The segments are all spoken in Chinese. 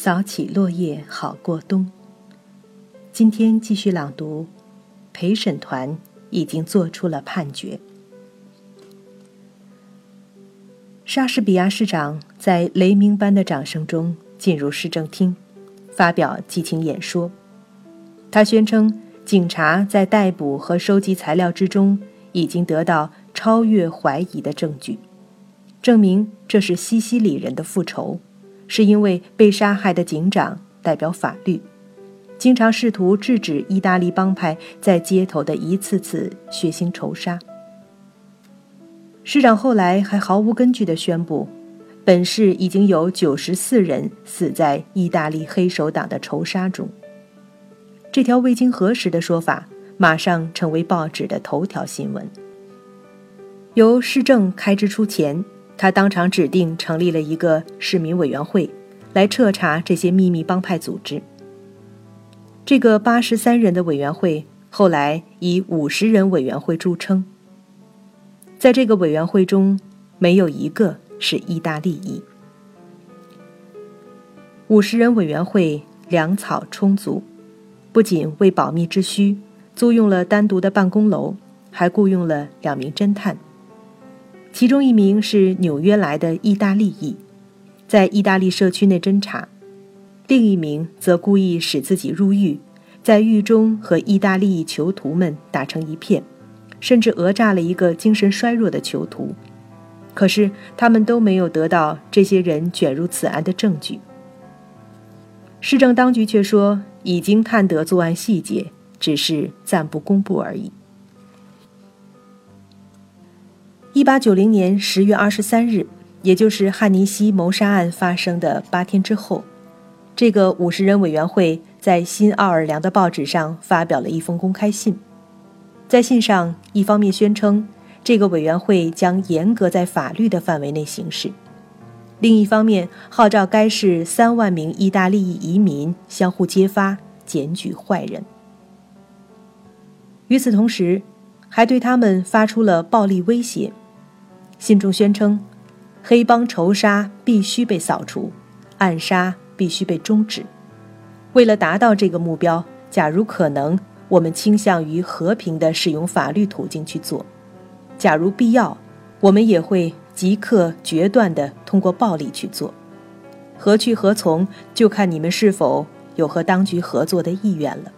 扫起落叶好过冬。今天继续朗读，陪审团已经做出了判决。莎士比亚市长在雷鸣般的掌声中进入市政厅，发表激情演说。他宣称，警察在逮捕和收集材料之中已经得到超越怀疑的证据，证明这是西西里人的复仇。是因为被杀害的警长代表法律，经常试图制止意大利帮派在街头的一次次血腥仇杀。市长后来还毫无根据地宣布，本市已经有九十四人死在意大利黑手党的仇杀中。这条未经核实的说法马上成为报纸的头条新闻。由市政开支出钱。他当场指定成立了一个市民委员会，来彻查这些秘密帮派组织。这个八十三人的委员会后来以五十人委员会著称。在这个委员会中，没有一个是意大利裔。五十人委员会粮草充足，不仅为保密之需租用了单独的办公楼，还雇佣了两名侦探。其中一名是纽约来的意大利裔，在意大利社区内侦查；另一名则故意使自己入狱，在狱中和意大利囚徒们打成一片，甚至讹诈了一个精神衰弱的囚徒。可是他们都没有得到这些人卷入此案的证据。市政当局却说已经探得作案细节，只是暂不公布而已。一八九零年十月二十三日，也就是汉尼西谋杀案发生的八天之后，这个五十人委员会在新奥尔良的报纸上发表了一封公开信。在信上，一方面宣称这个委员会将严格在法律的范围内行事，另一方面号召该市三万名意大利移民相互揭发、检举坏人。与此同时，还对他们发出了暴力威胁。信中宣称，黑帮仇杀必须被扫除，暗杀必须被终止。为了达到这个目标，假如可能，我们倾向于和平地使用法律途径去做；假如必要，我们也会即刻决断地通过暴力去做。何去何从，就看你们是否有和当局合作的意愿了。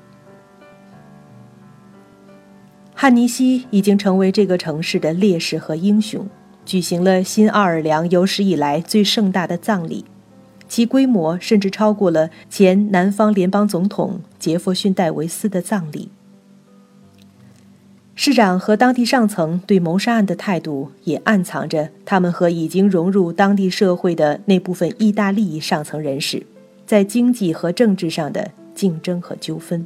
汉尼西已经成为这个城市的烈士和英雄。举行了新奥尔良有史以来最盛大的葬礼，其规模甚至超过了前南方联邦总统杰弗逊·戴维斯的葬礼。市长和当地上层对谋杀案的态度，也暗藏着他们和已经融入当地社会的那部分意大利上层人士在经济和政治上的竞争和纠纷。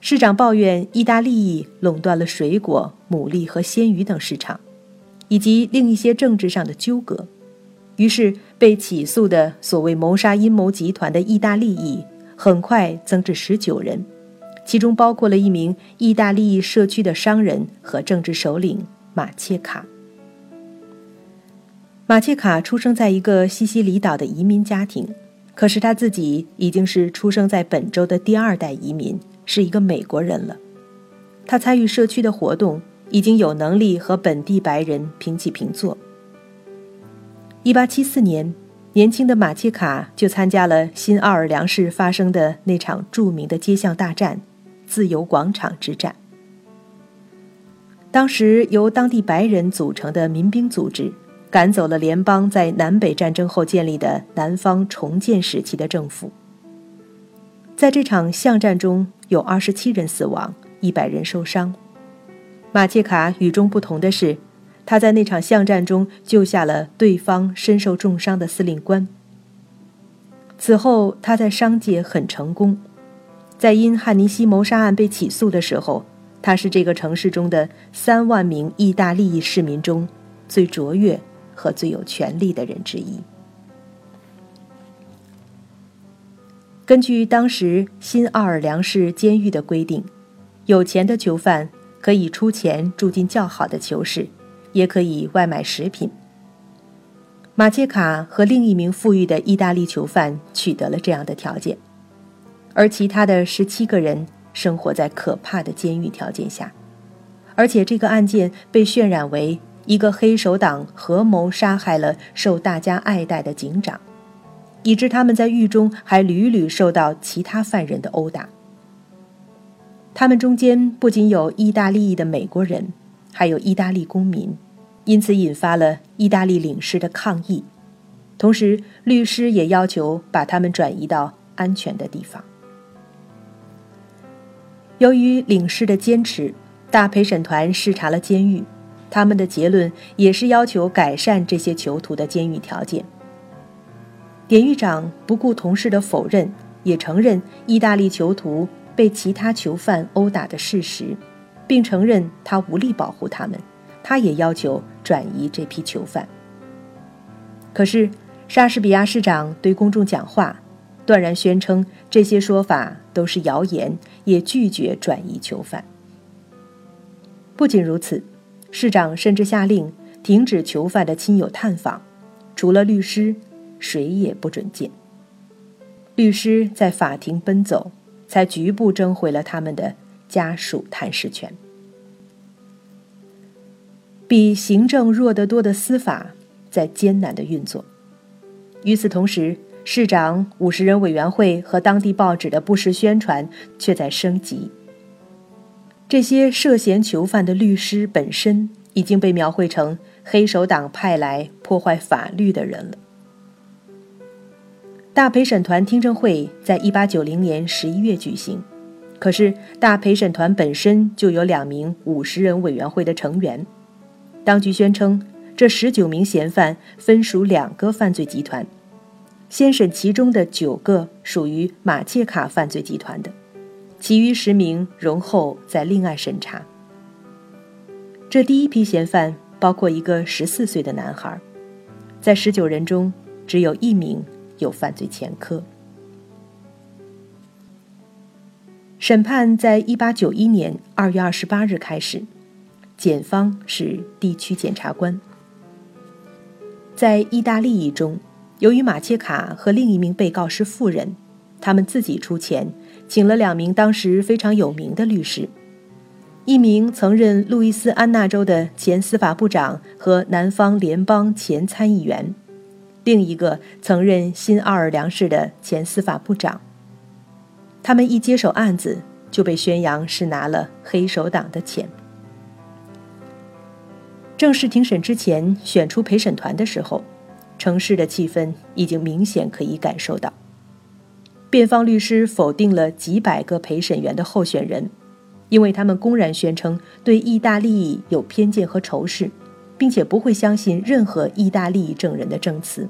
市长抱怨意大利垄断了水果、牡蛎和鲜鱼等市场。以及另一些政治上的纠葛，于是被起诉的所谓谋杀阴谋集团的意大利裔很快增至十九人，其中包括了一名意大利社区的商人和政治首领马切卡。马切卡出生在一个西西里岛的移民家庭，可是他自己已经是出生在本州的第二代移民，是一个美国人了。他参与社区的活动。已经有能力和本地白人平起平坐。一八七四年，年轻的马切卡就参加了新奥尔良市发生的那场著名的街巷大战——自由广场之战。当时由当地白人组成的民兵组织，赶走了联邦在南北战争后建立的南方重建时期的政府。在这场巷战中，有二十七人死亡，一百人受伤。马切卡与众不同的是，他在那场巷战中救下了对方身受重伤的司令官。此后，他在商界很成功，在因汉尼西谋杀案被起诉的时候，他是这个城市中的三万名意大利市民中最卓越和最有权力的人之一。根据当时新奥尔良市监狱的规定，有钱的囚犯。可以出钱住进较好的囚室，也可以外买食品。马切卡和另一名富裕的意大利囚犯取得了这样的条件，而其他的十七个人生活在可怕的监狱条件下，而且这个案件被渲染为一个黑手党合谋杀害了受大家爱戴的警长，以致他们在狱中还屡屡受到其他犯人的殴打。他们中间不仅有意大利裔的美国人，还有意大利公民。因此引发了意大利领事的抗议，同时律师也要求把他们转移到安全的地方。由于领事的坚持，大陪审团视察了监狱，他们的结论也是要求改善这些囚徒的监狱条件。典狱长不顾同事的否认，也承认意大利囚徒被其他囚犯殴打的事实，并承认他无力保护他们。他也要求转移这批囚犯。可是，莎士比亚市长对公众讲话，断然宣称这些说法都是谣言，也拒绝转移囚犯。不仅如此，市长甚至下令停止囚犯的亲友探访，除了律师，谁也不准见。律师在法庭奔走，才局部争回了他们的家属探视权。比行政弱得多的司法在艰难的运作。与此同时，市长五十人委员会和当地报纸的不实宣传却在升级。这些涉嫌囚犯的律师本身已经被描绘成黑手党派来破坏法律的人了。大陪审团听证会在一八九零年十一月举行，可是大陪审团本身就有两名五十人委员会的成员。当局宣称，这十九名嫌犯分属两个犯罪集团，先审其中的九个属于马切卡犯罪集团的，其余十名容后再另案审查。这第一批嫌犯包括一个十四岁的男孩，在十九人中只有一名有犯罪前科。审判在一八九一年二月二十八日开始。检方是地区检察官。在意大利裔中，由于马切卡和另一名被告是富人，他们自己出钱请了两名当时非常有名的律师，一名曾任路易斯安那州的前司法部长和南方联邦前参议员，另一个曾任新奥尔良市的前司法部长。他们一接手案子，就被宣扬是拿了黑手党的钱。正式庭审之前，选出陪审团的时候，城市的气氛已经明显可以感受到。辩方律师否定了几百个陪审员的候选人，因为他们公然宣称对意大利有偏见和仇视，并且不会相信任何意大利证人的证词。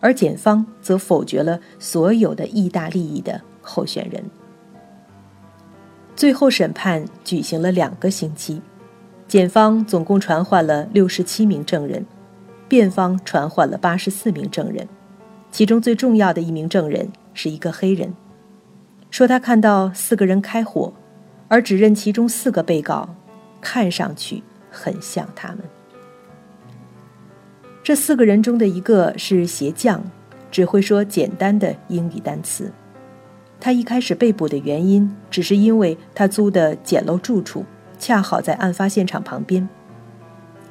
而检方则否决了所有的意大利裔的候选人。最后审判举行了两个星期。检方总共传唤了六十七名证人，辩方传唤了八十四名证人，其中最重要的一名证人是一个黑人，说他看到四个人开火，而指认其中四个被告看上去很像他们。这四个人中的一个是鞋匠，只会说简单的英语单词。他一开始被捕的原因只是因为他租的简陋住处。恰好在案发现场旁边。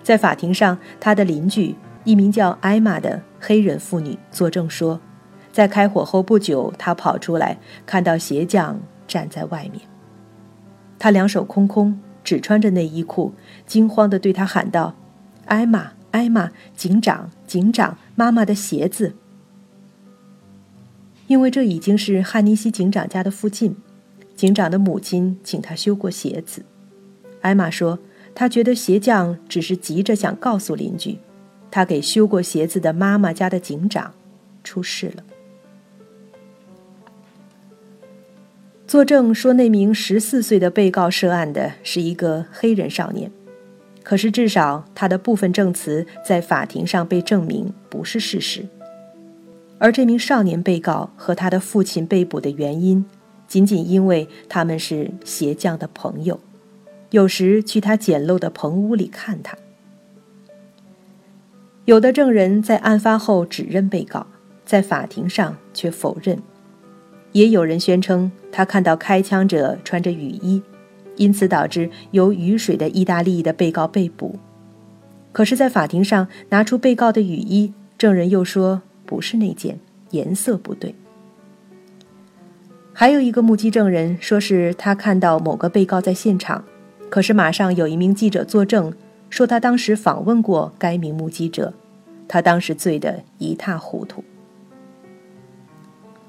在法庭上，他的邻居一名叫艾玛的黑人妇女作证说，在开火后不久，他跑出来看到鞋匠站在外面。他两手空空，只穿着内衣裤，惊慌地对他喊道：“艾玛，艾玛，警长，警长，妈妈的鞋子。”因为这已经是汉尼西警长家的附近，警长的母亲请他修过鞋子。艾玛说：“他觉得鞋匠只是急着想告诉邻居，他给修过鞋子的妈妈家的警长出事了。”作证说，那名十四岁的被告涉案的是一个黑人少年，可是至少他的部分证词在法庭上被证明不是事实。而这名少年被告和他的父亲被捕的原因，仅仅因为他们是鞋匠的朋友。有时去他简陋的棚屋里看他。有的证人在案发后指认被告，在法庭上却否认；也有人宣称他看到开枪者穿着雨衣，因此导致有雨水的意大利的被告被捕。可是，在法庭上拿出被告的雨衣，证人又说不是那件，颜色不对。还有一个目击证人说是他看到某个被告在现场，可是马上有一名记者作证。说他当时访问过该名目击者，他当时醉得一塌糊涂。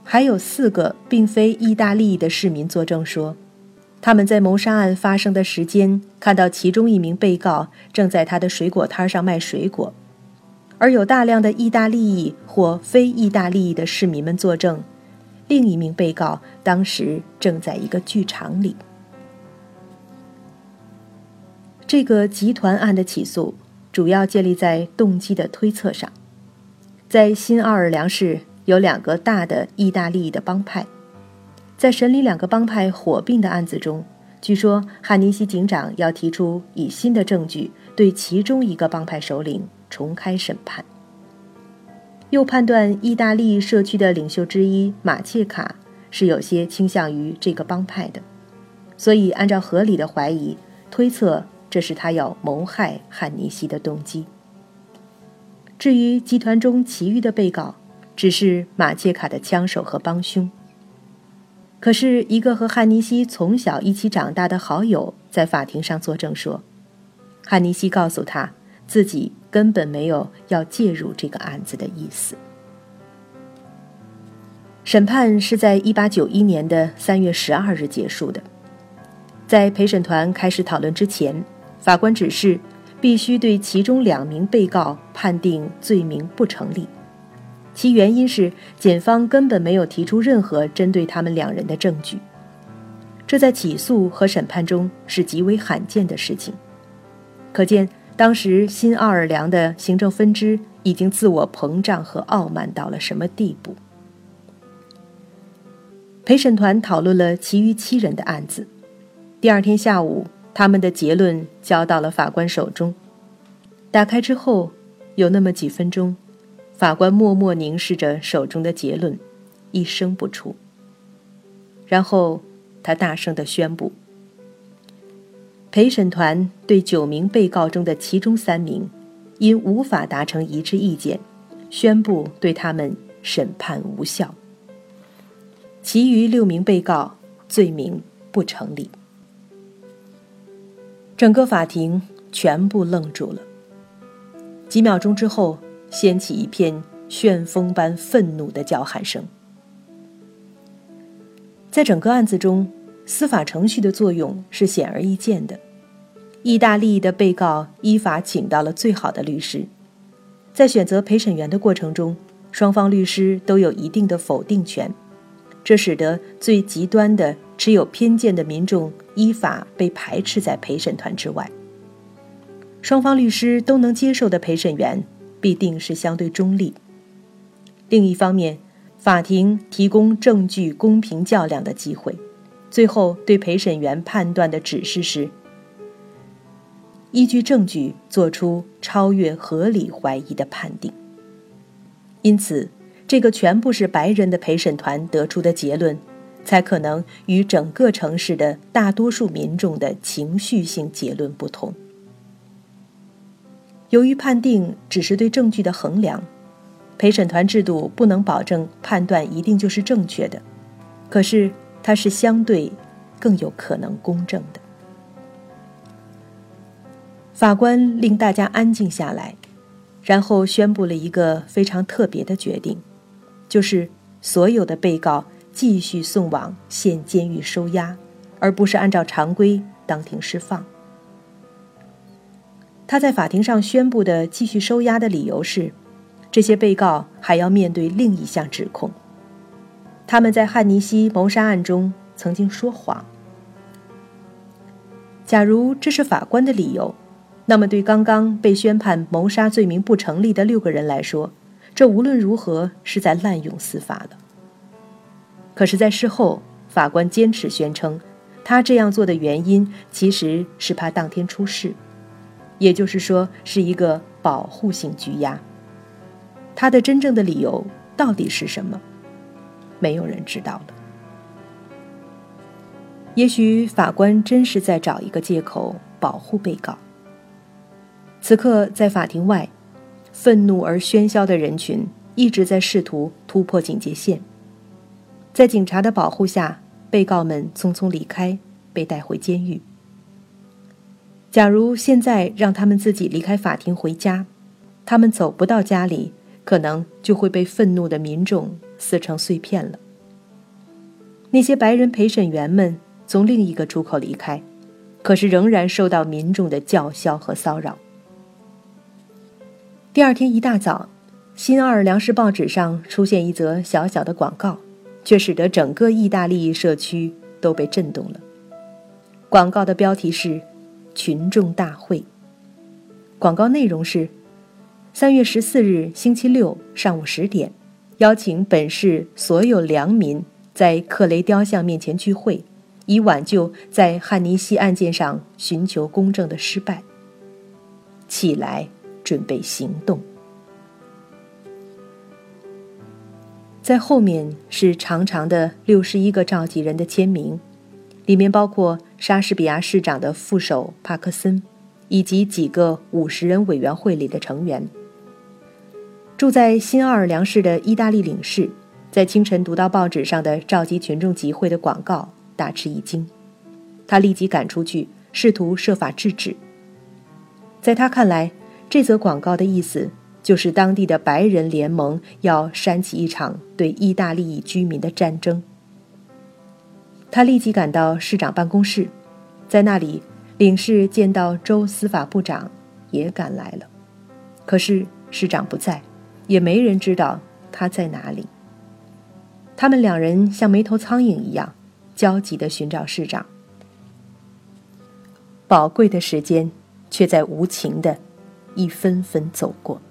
还有四个并非意大利的市民作证说，他们在谋杀案发生的时间看到其中一名被告正在他的水果摊上卖水果，而有大量的意大利裔或非意大利裔的市民们作证，另一名被告当时正在一个剧场里。这个集团案的起诉主要建立在动机的推测上。在新奥尔良市有两个大的意大利裔的帮派，在审理两个帮派火并的案子中，据说汉尼西警长要提出以新的证据对其中一个帮派首领重开审判，又判断意大利社区的领袖之一马切卡是有些倾向于这个帮派的，所以按照合理的怀疑推测。这是他要谋害汉尼西的动机。至于集团中其余的被告，只是马切卡的枪手和帮凶。可是，一个和汉尼西从小一起长大的好友在法庭上作证说，汉尼西告诉他自己根本没有要介入这个案子的意思。审判是在一八九一年的三月十二日结束的，在陪审团开始讨论之前。法官指示，必须对其中两名被告判定罪名不成立，其原因是检方根本没有提出任何针对他们两人的证据，这在起诉和审判中是极为罕见的事情。可见当时新奥尔良的行政分支已经自我膨胀和傲慢到了什么地步。陪审团讨论了其余七人的案子，第二天下午。他们的结论交到了法官手中，打开之后，有那么几分钟，法官默默凝视着手中的结论，一声不出。然后他大声的宣布：陪审团对九名被告中的其中三名，因无法达成一致意见，宣布对他们审判无效。其余六名被告罪名不成立。整个法庭全部愣住了。几秒钟之后，掀起一片旋风般愤怒的叫喊声。在整个案子中，司法程序的作用是显而易见的。意大利的被告依法请到了最好的律师，在选择陪审员的过程中，双方律师都有一定的否定权，这使得最极端的。持有偏见的民众依法被排斥在陪审团之外。双方律师都能接受的陪审员必定是相对中立。另一方面，法庭提供证据公平较量的机会，最后对陪审员判断的指示是：依据证据做出超越合理怀疑的判定。因此，这个全部是白人的陪审团得出的结论。才可能与整个城市的大多数民众的情绪性结论不同。由于判定只是对证据的衡量，陪审团制度不能保证判断一定就是正确的，可是它是相对更有可能公正的。法官令大家安静下来，然后宣布了一个非常特别的决定，就是所有的被告。继续送往县监狱收押，而不是按照常规当庭释放。他在法庭上宣布的继续收押的理由是，这些被告还要面对另一项指控：他们在汉尼西谋杀案中曾经说谎。假如这是法官的理由，那么对刚刚被宣判谋杀罪名不成立的六个人来说，这无论如何是在滥用司法了。可是，在事后，法官坚持宣称，他这样做的原因其实是怕当天出事，也就是说，是一个保护性拘押。他的真正的理由到底是什么？没有人知道了。也许法官真是在找一个借口保护被告。此刻，在法庭外，愤怒而喧嚣的人群一直在试图突破警戒线。在警察的保护下，被告们匆匆离开，被带回监狱。假如现在让他们自己离开法庭回家，他们走不到家里，可能就会被愤怒的民众撕成碎片了。那些白人陪审员们。从另一个出口离开，可是仍然受到民众的叫嚣和骚扰。第二天一大早，新奥尔良市报纸上出现一则小小的广告，却使得整个意大利社区都被震动了。广告的标题是“群众大会”。广告内容是：三月十四日星期六上午十点，邀请本市所有良民在克雷雕像面前聚会。以挽救在汉尼西案件上寻求公正的失败。起来，准备行动。在后面是长长的六十一个召集人的签名，里面包括莎士比亚市长的副手帕克森，以及几个五十人委员会里的成员。住在新奥尔良市的意大利领事，在清晨读到报纸上的召集群众集会的广告。大吃一惊，他立即赶出去，试图设法制止。在他看来，这则广告的意思就是当地的白人联盟要煽起一场对意大利居民的战争。他立即赶到市长办公室，在那里，领事见到州司法部长也赶来了，可是市长不在，也没人知道他在哪里。他们两人像没头苍蝇一样。焦急地寻找市长，宝贵的时间却在无情的一分分走过。